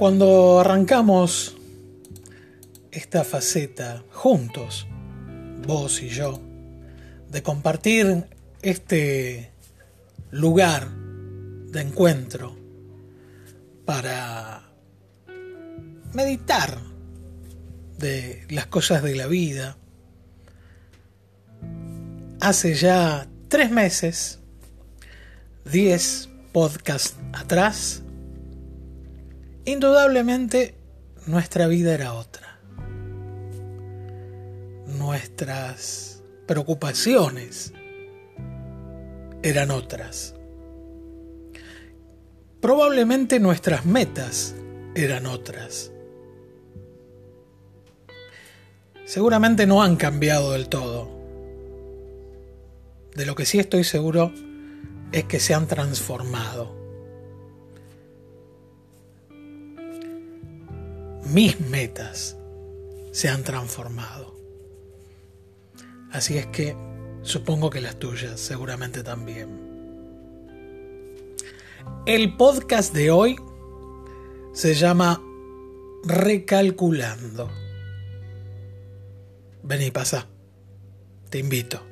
Cuando arrancamos esta faceta juntos, vos y yo, de compartir este lugar de encuentro para meditar de las cosas de la vida, hace ya tres meses, diez podcasts atrás, indudablemente nuestra vida era otra. Nuestras preocupaciones eran otras. Probablemente nuestras metas eran otras. Seguramente no han cambiado del todo. De lo que sí estoy seguro es que se han transformado. Mis metas se han transformado. Así es que supongo que las tuyas seguramente también. El podcast de hoy se llama Recalculando. Vení, pasa. Te invito.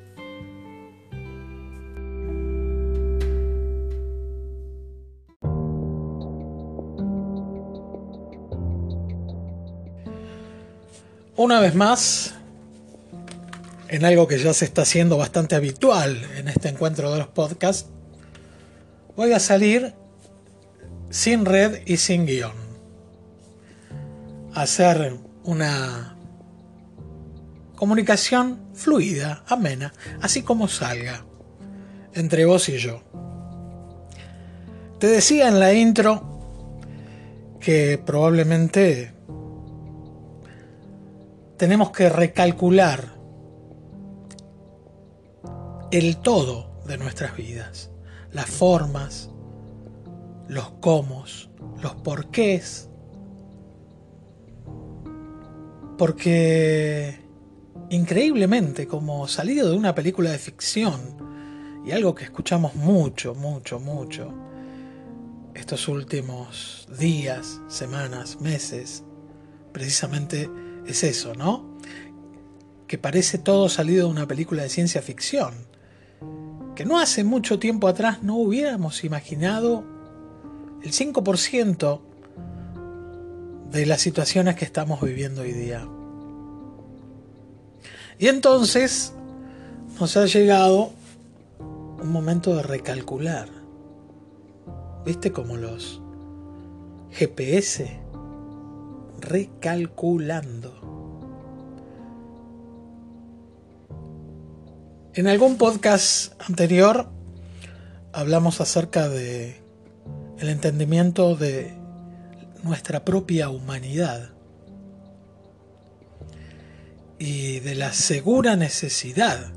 Una vez más, en algo que ya se está haciendo bastante habitual en este encuentro de los podcasts, voy a salir sin red y sin guion. Hacer una comunicación fluida, amena, así como salga, entre vos y yo. Te decía en la intro que probablemente tenemos que recalcular el todo de nuestras vidas, las formas, los cómo, los porqués, porque increíblemente como salido de una película de ficción y algo que escuchamos mucho, mucho, mucho estos últimos días, semanas, meses, precisamente es eso, ¿no? Que parece todo salido de una película de ciencia ficción. Que no hace mucho tiempo atrás no hubiéramos imaginado el 5% de las situaciones que estamos viviendo hoy día. Y entonces nos ha llegado un momento de recalcular. ¿Viste como los GPS recalculando. En algún podcast anterior hablamos acerca de el entendimiento de nuestra propia humanidad y de la segura necesidad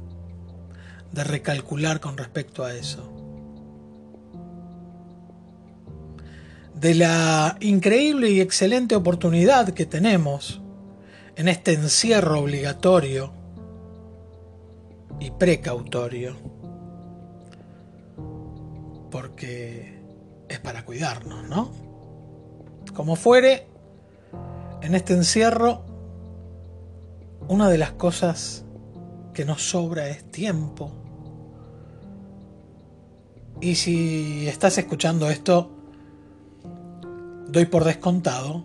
de recalcular con respecto a eso. De la increíble y excelente oportunidad que tenemos en este encierro obligatorio y precautorio. Porque es para cuidarnos, ¿no? Como fuere, en este encierro, una de las cosas que nos sobra es tiempo. Y si estás escuchando esto, doy por descontado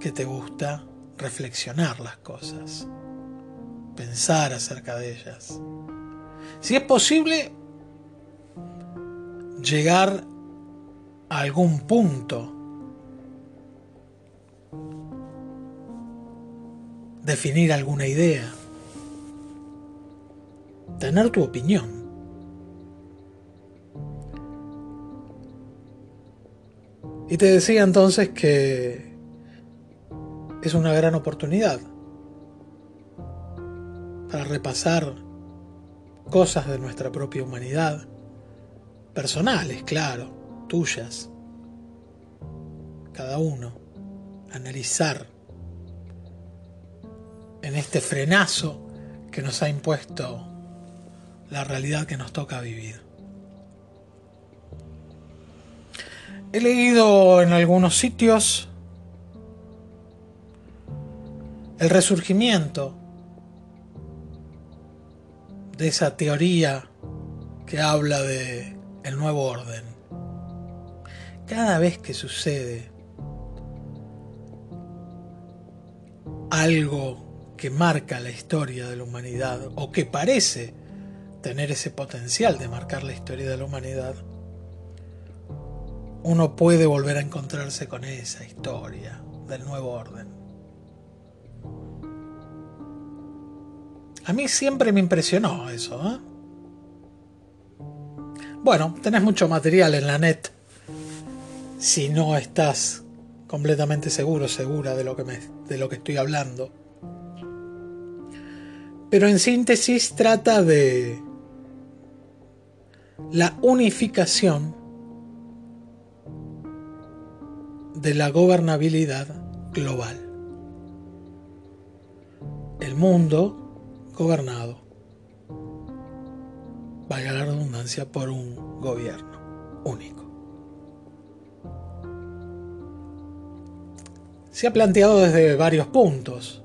que te gusta reflexionar las cosas, pensar acerca de ellas. Si es posible, llegar a algún punto, definir alguna idea, tener tu opinión. Y te decía entonces que es una gran oportunidad para repasar cosas de nuestra propia humanidad, personales, claro, tuyas, cada uno, analizar en este frenazo que nos ha impuesto la realidad que nos toca vivir. He leído en algunos sitios el resurgimiento de esa teoría que habla de el nuevo orden. Cada vez que sucede algo que marca la historia de la humanidad o que parece tener ese potencial de marcar la historia de la humanidad, uno puede volver a encontrarse con esa historia del nuevo orden. A mí siempre me impresionó eso. ¿eh? Bueno, tenés mucho material en la net. Si no estás completamente seguro, segura de lo que, de lo que estoy hablando. Pero en síntesis trata de la unificación de la gobernabilidad global. El mundo gobernado, vaya la redundancia, por un gobierno único. Se ha planteado desde varios puntos,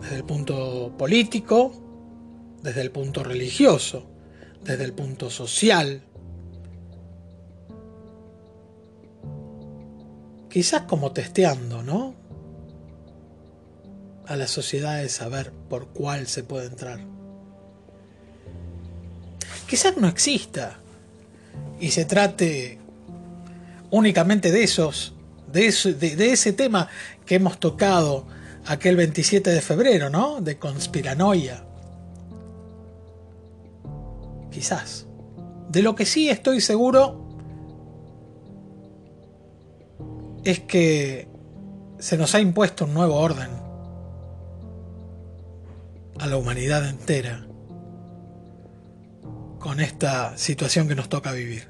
desde el punto político, desde el punto religioso, desde el punto social, quizás como testeando, ¿no? a la sociedad de saber por cuál se puede entrar. Quizás no exista y se trate únicamente de esos, de, ese tema que hemos tocado aquel 27 de febrero, ¿no? De conspiranoia. Quizás. De lo que sí estoy seguro es que se nos ha impuesto un nuevo orden a la humanidad entera con esta situación que nos toca vivir.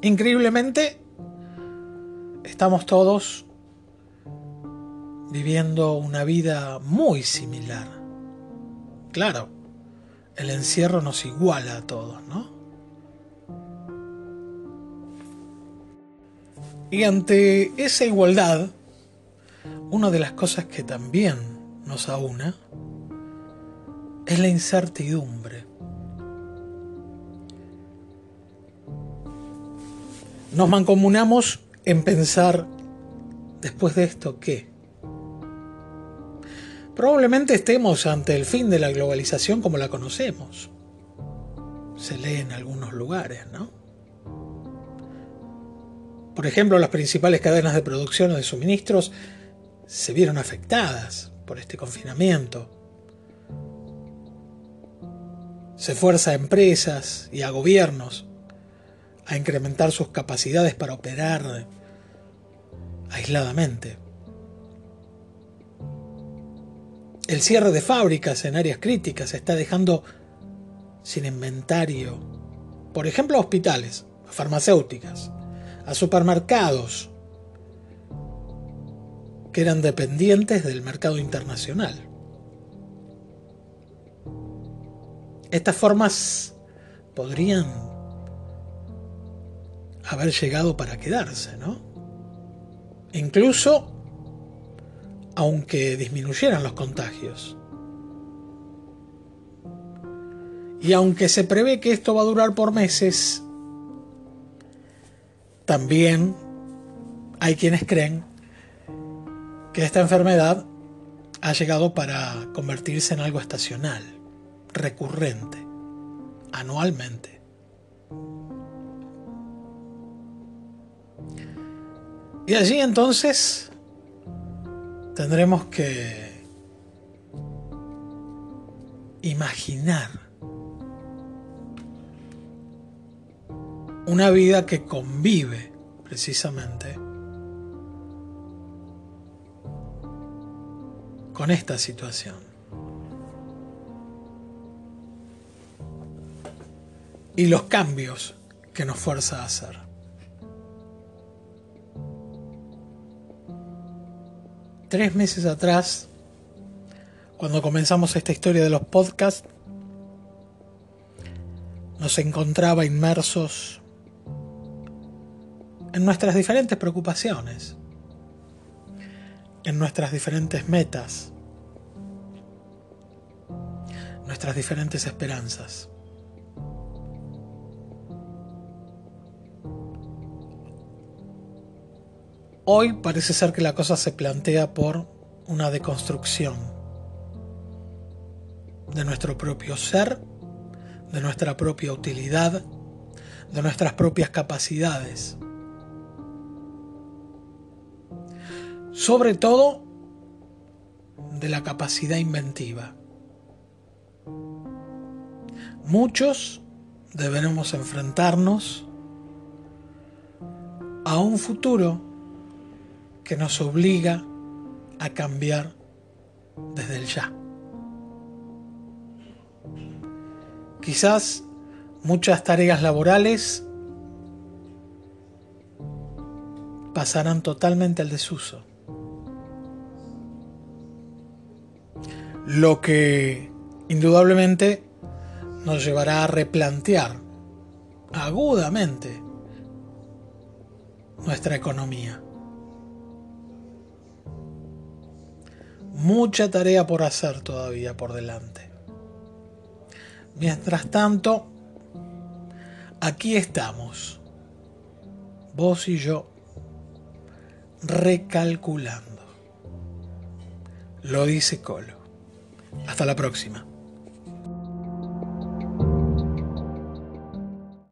Increíblemente, estamos todos viviendo una vida muy similar. Claro, el encierro nos iguala a todos, ¿no? Y ante esa igualdad, una de las cosas que también nos aúna es la incertidumbre. Nos mancomunamos en pensar, después de esto, ¿qué? Probablemente estemos ante el fin de la globalización como la conocemos. Se lee en algunos lugares, ¿no? Por ejemplo, las principales cadenas de producción o de suministros se vieron afectadas por este confinamiento. Se fuerza a empresas y a gobiernos a incrementar sus capacidades para operar aisladamente. El cierre de fábricas en áreas críticas está dejando sin inventario, por ejemplo, hospitales, farmacéuticas, a supermercados, que eran dependientes del mercado internacional. Estas formas podrían haber llegado para quedarse, ¿no? Incluso aunque disminuyeran los contagios. Y aunque se prevé que esto va a durar por meses, también hay quienes creen que esta enfermedad ha llegado para convertirse en algo estacional, recurrente, anualmente. Y allí entonces tendremos que imaginar una vida que convive precisamente con esta situación. Y los cambios que nos fuerza a hacer. Tres meses atrás, cuando comenzamos esta historia de los podcasts, nos encontraba inmersos en nuestras diferentes preocupaciones, en nuestras diferentes metas, nuestras diferentes esperanzas. Hoy parece ser que la cosa se plantea por una deconstrucción de nuestro propio ser, de nuestra propia utilidad, de nuestras propias capacidades. Sobre todo de la capacidad inventiva. Muchos deberemos enfrentarnos a un futuro que nos obliga a cambiar desde el ya. Quizás muchas tareas laborales pasarán totalmente al desuso. Lo que indudablemente nos llevará a replantear agudamente nuestra economía. mucha tarea por hacer todavía por delante. Mientras tanto, aquí estamos, vos y yo, recalculando. Lo dice Colo. Hasta la próxima.